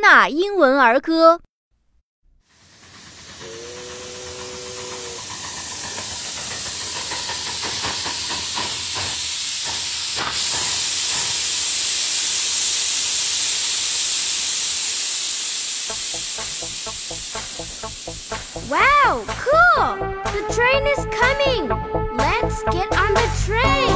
纳英文儿歌》。Wow, cool! The train is coming! Let's get on the train!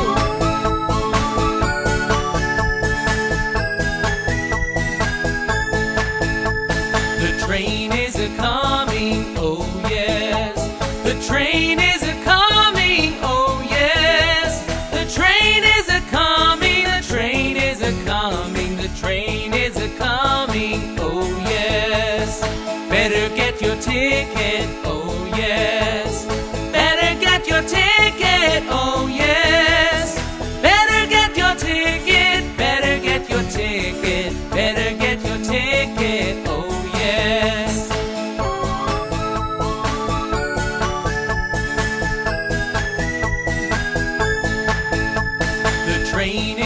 Is a coming, oh yes. The train is a coming, oh yes. The train is a coming, the train is a coming, the train is a coming, oh yes. Better get your ticket, oh yes.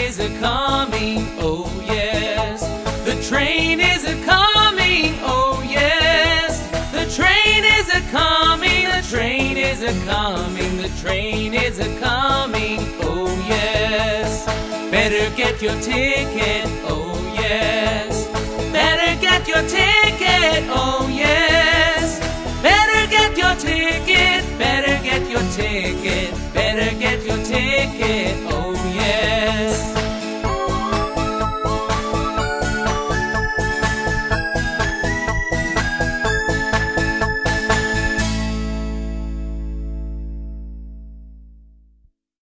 Is a coming, oh yes. The train is a coming, oh yes. The train is a coming, the train is a coming, the train is a coming, oh yes. Better get your ticket, oh yes. Better get your ticket, oh yes. Better get your ticket, better get your ticket, better get your ticket, oh